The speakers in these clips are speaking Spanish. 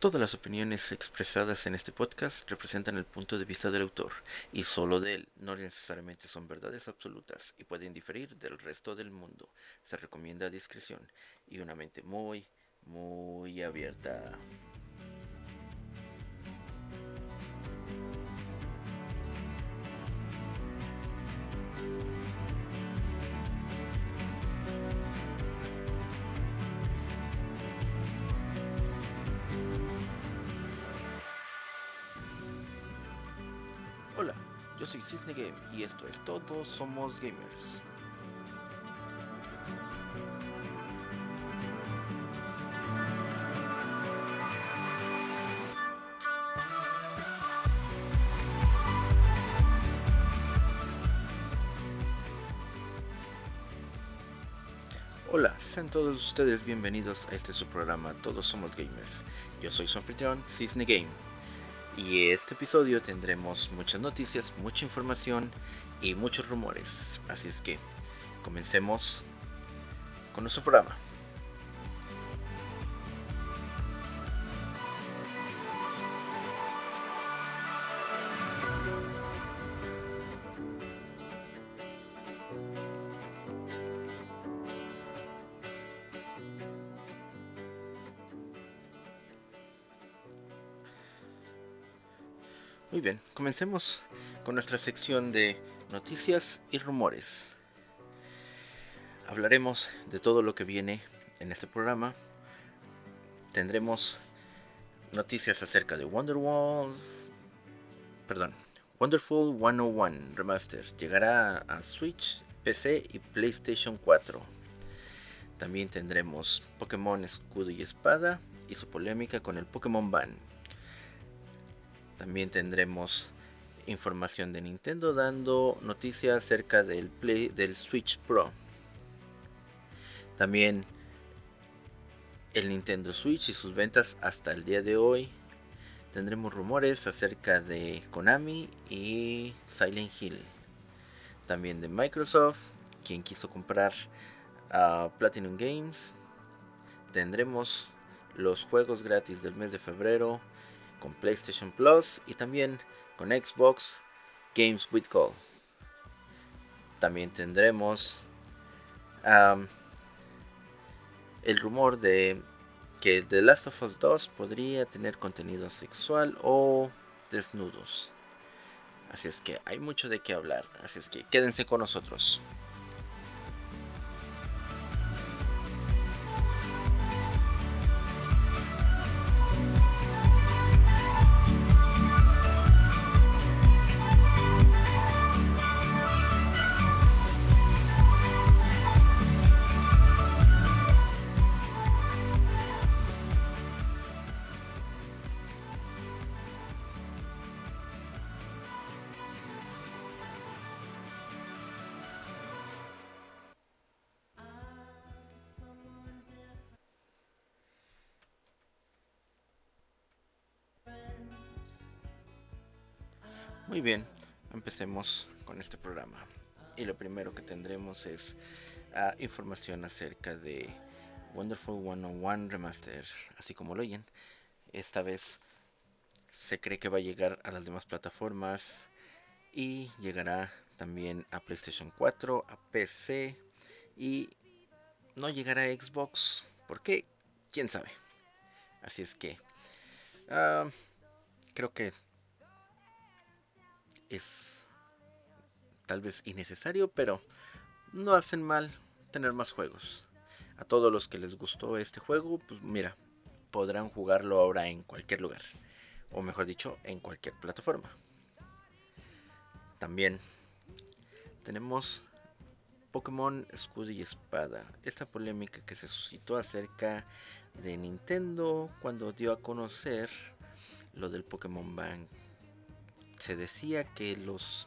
Todas las opiniones expresadas en este podcast representan el punto de vista del autor y solo de él, no necesariamente son verdades absolutas y pueden diferir del resto del mundo. Se recomienda discreción y una mente muy, muy abierta. Game y esto es Todos Somos Gamers. Hola, sean todos ustedes bienvenidos a este su programa Todos Somos Gamers. Yo soy su anfitrión, Game. Y este episodio tendremos muchas noticias, mucha información y muchos rumores. Así es que comencemos con nuestro programa. Muy bien, comencemos con nuestra sección de noticias y rumores. Hablaremos de todo lo que viene en este programa. Tendremos noticias acerca de Wonderwall, perdón, Wonderful 101 Remaster. Llegará a Switch, PC y PlayStation 4. También tendremos Pokémon Escudo y Espada y su polémica con el Pokémon Ban. También tendremos información de Nintendo dando noticias acerca del Play del Switch Pro. También el Nintendo Switch y sus ventas hasta el día de hoy. Tendremos rumores acerca de Konami y Silent Hill. También de Microsoft, quien quiso comprar a Platinum Games. Tendremos los juegos gratis del mes de febrero con PlayStation Plus y también con Xbox Games with Gold. También tendremos el rumor de que The Last of Us 2 podría tener contenido sexual o desnudos. Así es que hay mucho de qué hablar. Así es que quédense con nosotros. Muy bien, empecemos con este programa. Y lo primero que tendremos es uh, información acerca de Wonderful 101 Remaster, así como lo oyen. Esta vez se cree que va a llegar a las demás plataformas y llegará también a PlayStation 4, a PC y no llegará a Xbox. ¿Por qué? ¿Quién sabe? Así es que uh, creo que es tal vez innecesario, pero no hacen mal tener más juegos. A todos los que les gustó este juego, pues mira, podrán jugarlo ahora en cualquier lugar. O mejor dicho, en cualquier plataforma. También tenemos Pokémon Escudo y Espada. Esta polémica que se suscitó acerca de Nintendo cuando dio a conocer lo del Pokémon Bank se decía que los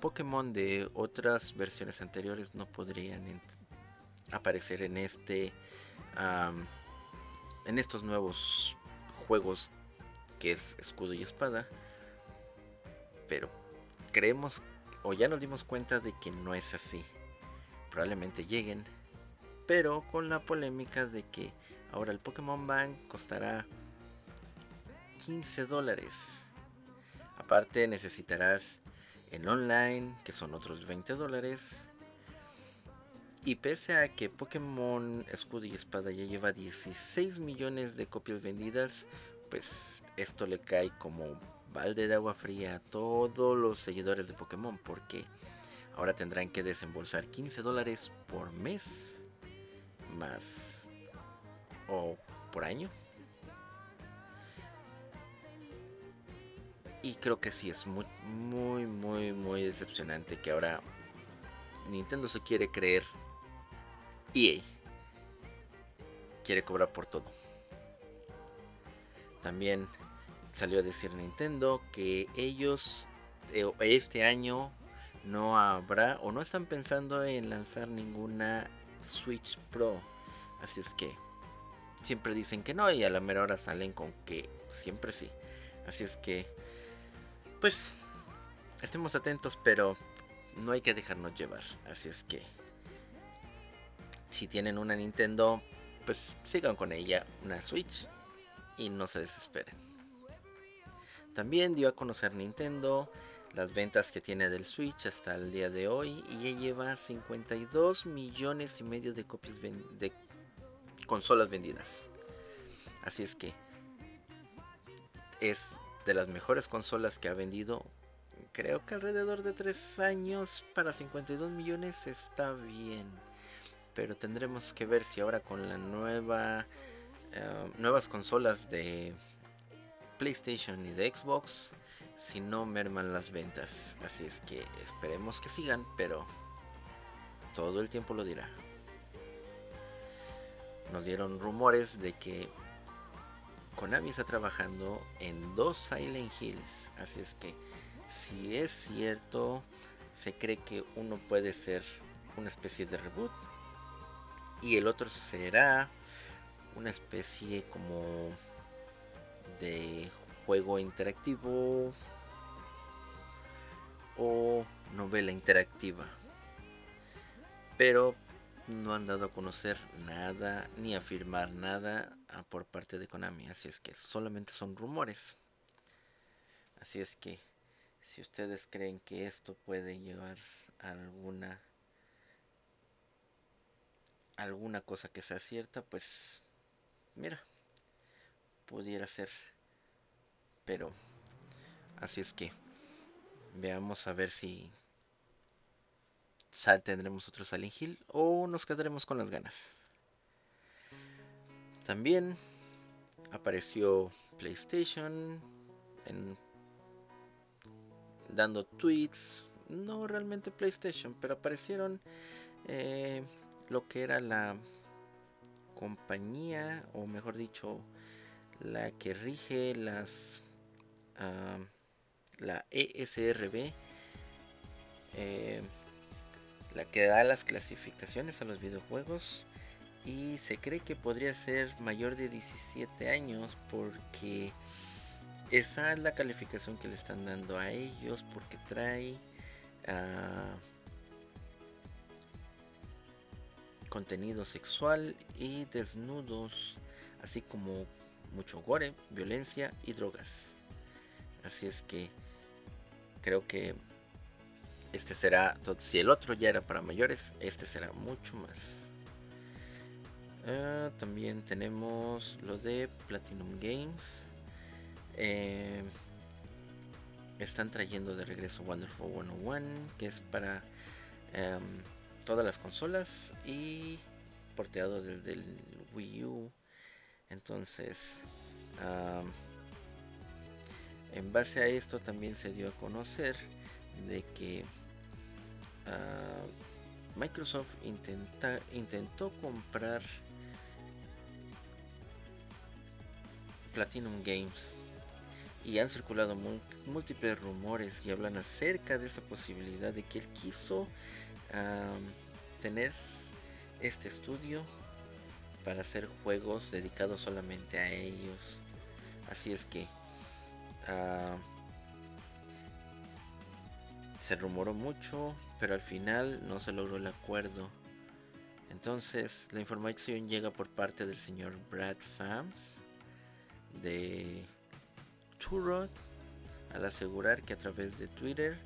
Pokémon de otras versiones anteriores no podrían aparecer en este en estos nuevos juegos que es escudo y espada pero creemos o ya nos dimos cuenta de que no es así. Probablemente lleguen pero con la polémica de que Ahora el Pokémon Bank costará 15 dólares. Aparte necesitarás en online, que son otros 20 dólares. Y pese a que Pokémon Escudo y Espada ya lleva 16 millones de copias vendidas, pues esto le cae como balde de agua fría a todos los seguidores de Pokémon, porque ahora tendrán que desembolsar 15 dólares por mes, más o por año. Y creo que sí es muy, muy, muy, muy decepcionante que ahora Nintendo se quiere creer EA. Quiere cobrar por todo. También salió a decir Nintendo que ellos eh, este año no habrá o no están pensando en lanzar ninguna Switch Pro. Así es que siempre dicen que no y a la mera hora salen con que siempre sí. Así es que pues estemos atentos, pero no hay que dejarnos llevar. Así es que si tienen una Nintendo, pues sigan con ella, una Switch y no se desesperen. También dio a conocer Nintendo las ventas que tiene del Switch hasta el día de hoy y ya lleva 52 millones y medio de copias de consolas vendidas. Así es que es de las mejores consolas que ha vendido. Creo que alrededor de 3 años para 52 millones está bien. Pero tendremos que ver si ahora con la nueva eh, nuevas consolas de PlayStation y de Xbox si no merman las ventas. Así es que esperemos que sigan, pero todo el tiempo lo dirá. Nos dieron rumores de que Konami está trabajando en dos Silent Hills. Así es que si es cierto, se cree que uno puede ser una especie de reboot y el otro será una especie como de juego interactivo o novela interactiva. Pero no han dado a conocer nada ni afirmar nada ah, por parte de Konami. Así es que solamente son rumores. Así es que si ustedes creen que esto puede llevar a alguna alguna cosa que sea cierta, pues mira, pudiera ser. Pero así es que veamos a ver si tendremos otro Silent Hill o nos quedaremos con las ganas. También apareció PlayStation en, dando tweets, no realmente PlayStation, pero aparecieron eh, lo que era la compañía, o mejor dicho, la que rige las ah, la ESRB. Eh, la que da las clasificaciones a los videojuegos y se cree que podría ser mayor de 17 años porque esa es la calificación que le están dando a ellos porque trae uh, contenido sexual y desnudos así como mucho gore, violencia y drogas. Así es que creo que este será, si el otro ya era para mayores, este será mucho más. Ah, también tenemos lo de Platinum Games. Eh, están trayendo de regreso Wonderful 101, que es para em, todas las consolas y porteado desde el Wii U. Entonces, en base a esto también se dio a conocer de que Ah, Microsoft intenta, intentó comprar Platinum Games y han circulado múltiples rumores y hablan acerca de esa posibilidad de que él quiso tener este estudio para hacer juegos dedicados solamente a ellos. Así es que ah, se rumoró mucho, pero al final no se logró el acuerdo. Entonces, la información llega por parte del señor Brad Sams de Turod al asegurar que a través de Twitter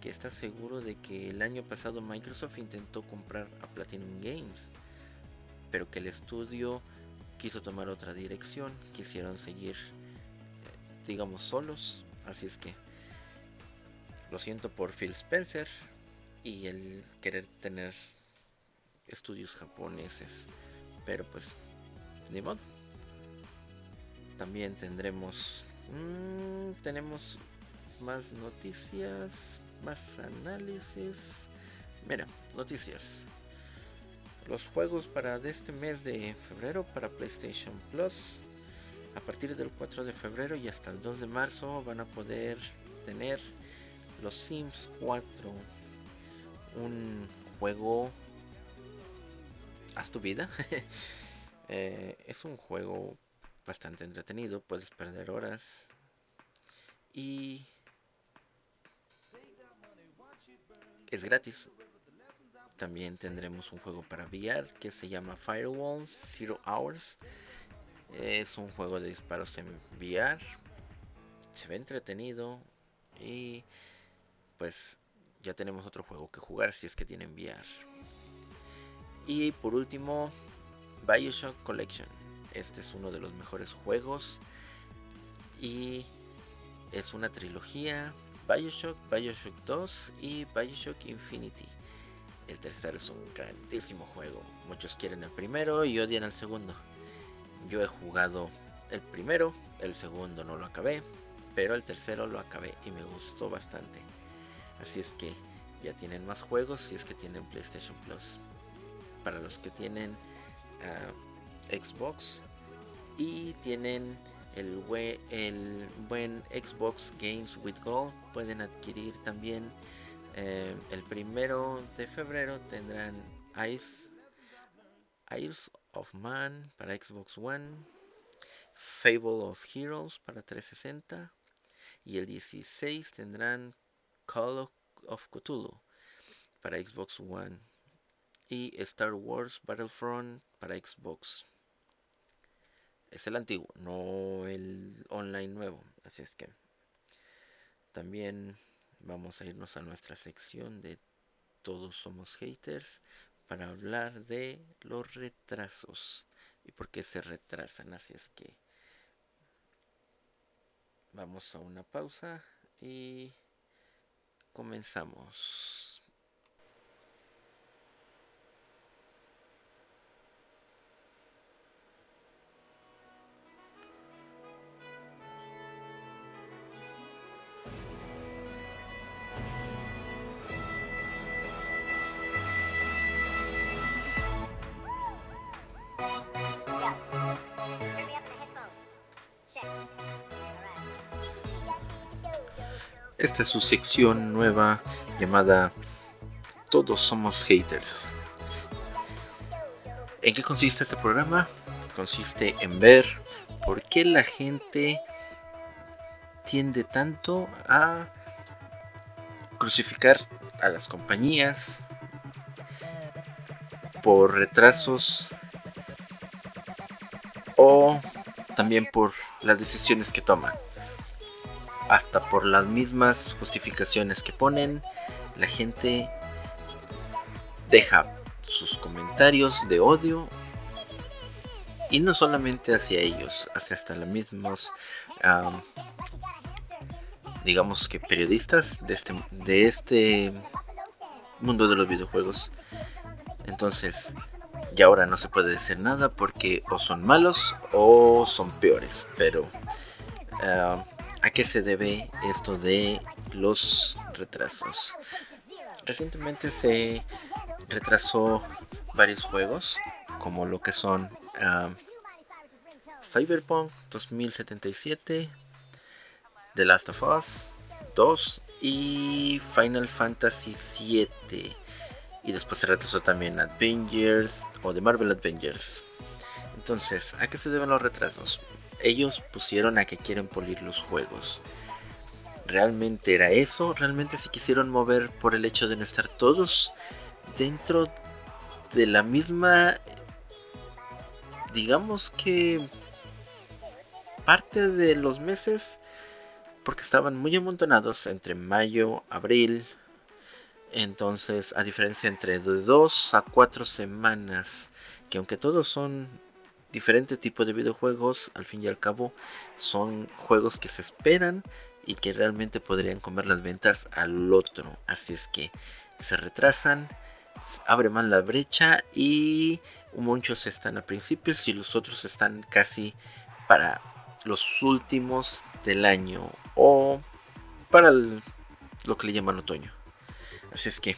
que está seguro de que el año pasado Microsoft intentó comprar a Platinum Games, pero que el estudio quiso tomar otra dirección, quisieron seguir, eh, digamos, solos, así es que lo siento por Phil Spencer y el querer tener estudios japoneses, pero pues ni modo. También tendremos, mmm, tenemos más noticias, más análisis. Mira, noticias. Los juegos para de este mes de febrero para PlayStation Plus. A partir del 4 de febrero y hasta el 2 de marzo van a poder tener los Sims 4. Un juego... Haz tu vida. Eh, es un juego bastante entretenido. Puedes perder horas. Y es gratis. También tendremos un juego para VR que se llama Firewall Zero Hours. Es un juego de disparos en VR. Se ve entretenido y pues ya tenemos otro juego que jugar si es que tienen VR. Y por último, Bioshock Collection. Este es uno de los mejores juegos y es una trilogía Bioshock, Bioshock 2 y Bioshock Infinity. El tercero es un grandísimo juego. Muchos quieren el primero y odian el segundo. Yo he jugado el primero, el segundo no lo acabé, pero el tercero lo acabé y me gustó bastante. Así es que ya tienen más juegos si es que tienen PlayStation Plus. Para los que tienen ah, Xbox y tienen el, buen Xbox Games with Gold pueden adquirir también eh, el primero de febrero tendrán Ice, Isles of Man para Xbox One, Fable of Heroes para 360 y el 16 tendrán Call of Cthulhu para Xbox One y Star Wars Battlefront para Xbox es el antiguo, no el online nuevo. Así es que también vamos a irnos a nuestra sección de Todos somos haters para hablar de los retrasos y por qué se retrasan. Así es que vamos a una pausa y comenzamos. Esta es su sección nueva llamada Todos somos haters. ¿En qué consiste este programa? Consiste en ver por qué la gente tiende tanto a crucificar a las compañías por retrasos o también por las decisiones que toman hasta por las mismas justificaciones que ponen, la gente deja sus comentarios de odio y no solamente hacia ellos, hacia hasta los mismos, digamos que periodistas de este, de este mundo de los videojuegos. Entonces, ya ahora no se puede decir nada porque o son malos o son peores, pero ¿A qué se debe esto de los retrasos? Recientemente se retrasó varios juegos, como lo que son Cyberpunk 2077, The Last of Us 2 y Final Fantasy 7. Y después se retrasó también Avengers o The Marvel Avengers. Entonces, ¿a qué se deben los retrasos? Ellos pusieron a que quieren polir los juegos. ¿Realmente era eso? ¿Realmente se quisieron mover por el hecho de no estar todos dentro de la misma, digamos que parte de los meses, porque estaban muy amontonados entre mayo, abril, entonces a diferencia entre de 2 a 4 semanas, que aunque todos son diferente tipo de videojuegos, al fin y al cabo son juegos que se esperan y que realmente podrían comer las ventas al otro. Así es que se retrasan, abre más la brecha y muchos están a principios y los otros están casi para los últimos del año o para lo que le llaman otoño. Así es que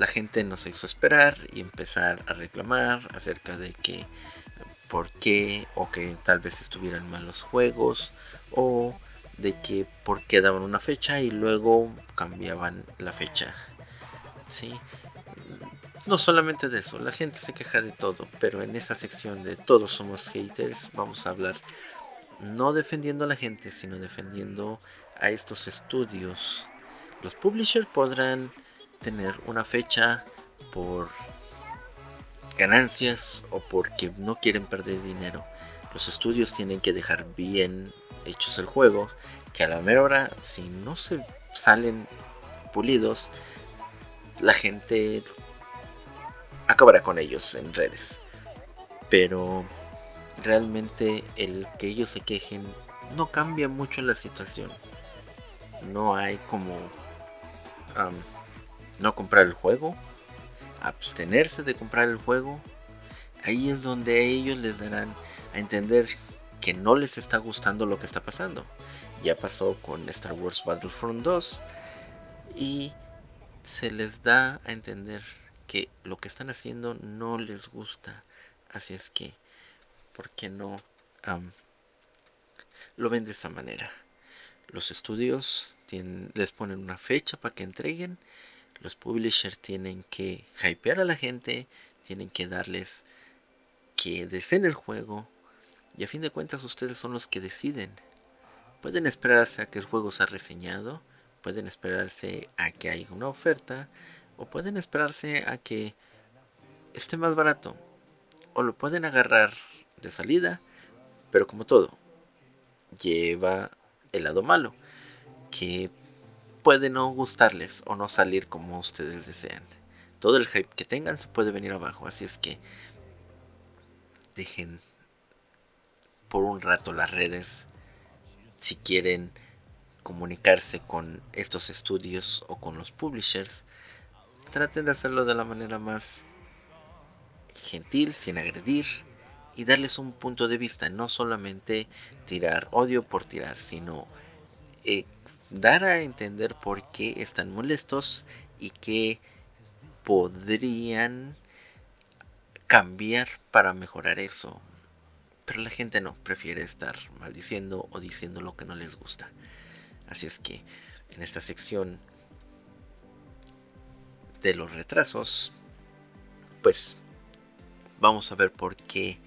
la gente nos hizo esperar y empezar a reclamar acerca de que por qué o que tal vez estuvieran mal los juegos o de que por qué daban una fecha y luego cambiaban la fecha. Sí. No solamente de eso, la gente se queja de todo, pero en esta sección de todos somos haters vamos a hablar no defendiendo a la gente, sino defendiendo a estos estudios. Los publishers podrán tener una fecha por ganancias o porque no quieren perder dinero. Los estudios tienen que dejar bien hechos el juego, que a la mera hora, si no se salen pulidos, la gente acabará con ellos en redes. Pero realmente el que ellos se quejen no cambia mucho la situación. No hay como no comprar el juego, abstenerse de comprar el juego. Ahí es donde ellos les darán a entender que no les está gustando lo que está pasando. Ya pasó con Star Wars Battlefront 2 y se les da a entender que lo que están haciendo no les gusta. Así es que, ¿por qué no lo ven de esa manera? Los estudios les ponen una fecha para que entreguen. Los publishers tienen que hypear a la gente, tienen que darles que deseen el juego. Y a fin de cuentas ustedes son los que deciden. Pueden esperarse a que el juego sea reseñado, pueden esperarse a que haya una oferta, o pueden esperarse a que esté más barato. O lo pueden agarrar de salida, pero como todo, lleva el lado malo que puede no gustarles o no salir como ustedes desean. Todo el hype que tengan se puede venir abajo, así es que dejen por un rato las redes si quieren comunicarse con estos estudios o con los publishers. Traten de hacerlo de la manera más gentil, sin agredir y darles un punto de vista, no solamente tirar odio por tirar, sino eh, dar a entender por qué están molestos y que podrían cambiar para mejorar eso. Pero la gente no, prefiere estar maldiciendo o diciendo lo que no les gusta. Así es que en esta sección de los retrasos, pues vamos a ver por qué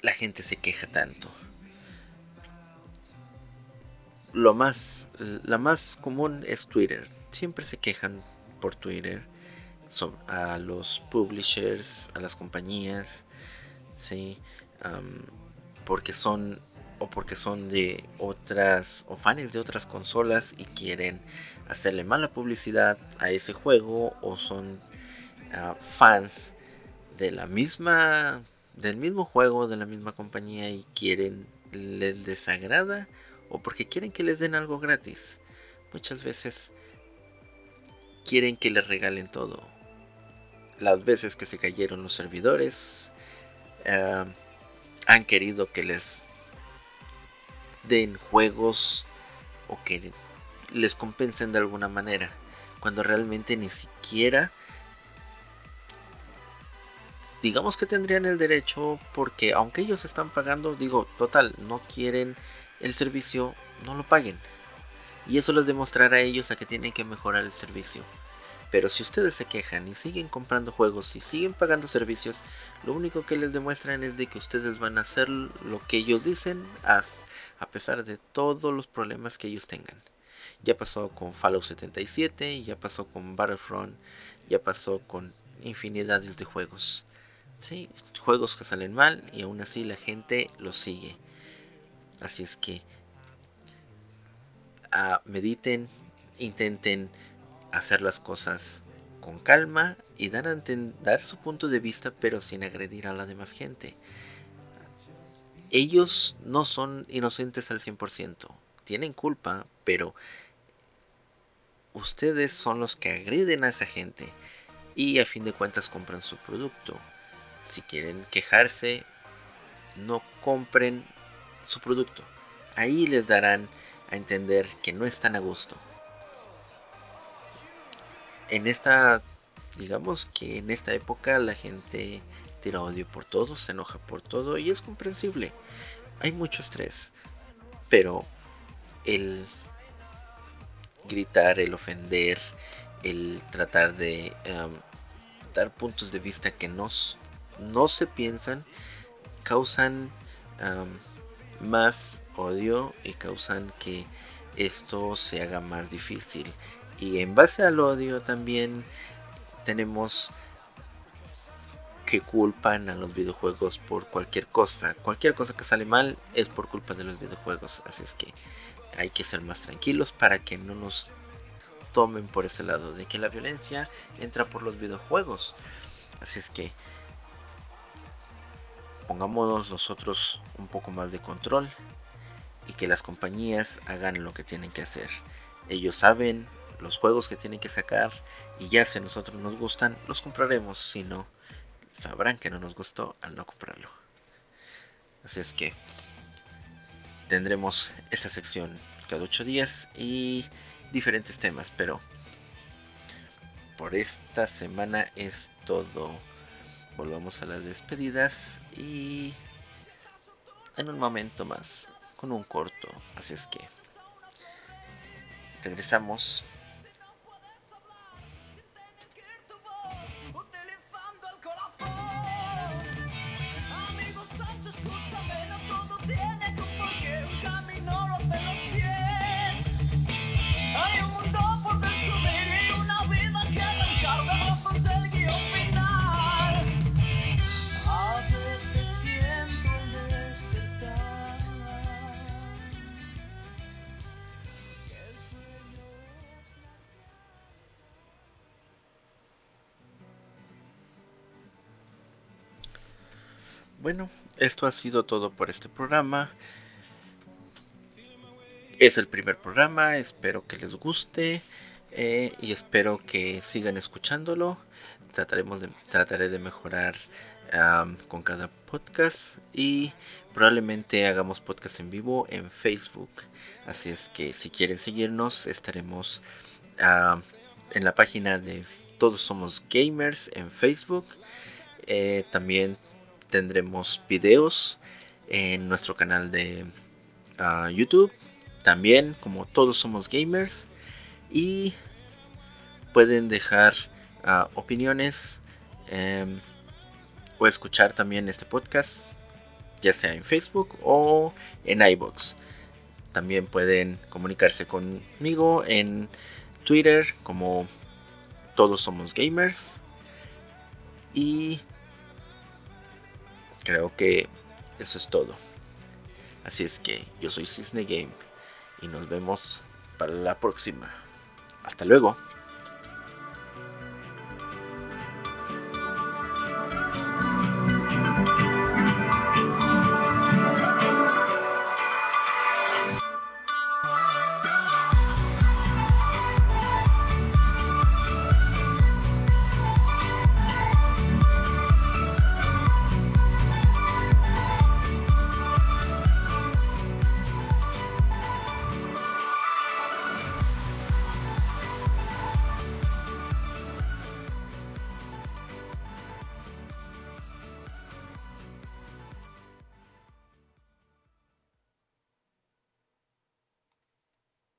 la gente se queja tanto lo más, la más común es Twitter. Siempre se quejan por Twitter a los publishers, a las compañías, sí, porque son o porque son de otras o fans de otras consolas y quieren hacerle mala publicidad a ese juego o son ah, fans de la misma del mismo juego de la misma compañía y quieren les desagrada o porque quieren que les den algo gratis. Muchas veces quieren que les regalen todo. Las veces que se cayeron los servidores, eh, han querido que les den juegos o que les compensen de alguna manera, cuando realmente ni siquiera digamos que tendrían el derecho porque aunque ellos están pagando, digo, total, no quieren el servicio, no lo paguen. Y eso les demostrará a ellos a que tienen que mejorar el servicio. Pero si ustedes se quejan y siguen comprando juegos y siguen pagando servicios, lo único que les demuestran es de que ustedes van a hacer lo que ellos dicen a, pesar de todos los problemas que ellos tengan. Ya pasó con Fallout 77, ya pasó con Battlefront, ya pasó con infinidades de juegos. Sí, juegos que salen mal y aún así la gente los sigue. Así es que ah, mediten, intenten hacer las cosas con calma y dar, a dar su punto de vista pero sin agredir a la demás gente. Ellos no son inocentes al 100%, tienen culpa, pero ustedes son los que agreden a esa gente y a fin de cuentas compran su producto. Si quieren quejarse, no compren su producto. Ahí les darán a entender que no están a gusto. En esta, digamos que en esta época la gente tira odio por todo, se enoja por todo y es comprensible. Hay mucho estrés, pero el gritar, el ofender, el tratar de dar puntos de vista que no, no se piensan, causan más odio y causan que esto se haga más difícil. Y en base al odio también tenemos que culpan a los videojuegos por cualquier cosa. Cualquier cosa que sale mal es por culpa de los videojuegos. Así es que hay que ser más tranquilos para que no nos tomen por ese lado de que la violencia entra por los videojuegos. Así es que pongámonos nosotros un poco más de control y que las compañías hagan lo que tienen que hacer. Ellos saben los juegos que tienen que sacar y ya si a nosotros nos gustan, los compraremos. Si no, sabrán que no nos gustó al no comprarlo. Así es que tendremos esta sección cada 8 días y diferentes temas, pero por esta semana es todo. Volvamos a las despedidas y en un momento más con un corto. Así es que regresamos Bueno, esto ha sido todo por este programa. Es el primer programa, espero que les guste eh, y espero que sigan escuchándolo. Trataremos de, trataré de mejorar con cada podcast y probablemente hagamos podcast en vivo en Facebook. Así es que si quieren seguirnos, estaremos en la página de Todos Somos Gamers en Facebook. Eh, también tendremos videos en nuestro canal de ah, YouTube. También, como todos somos gamers. Y pueden dejar ah, opiniones em, o escuchar también este podcast, ya sea en Facebook o en iBox. También pueden comunicarse conmigo en Twitter como todos somos gamers. Y creo que eso es todo. Así es que yo soy Cisne Game y nos vemos para la próxima. Hasta luego.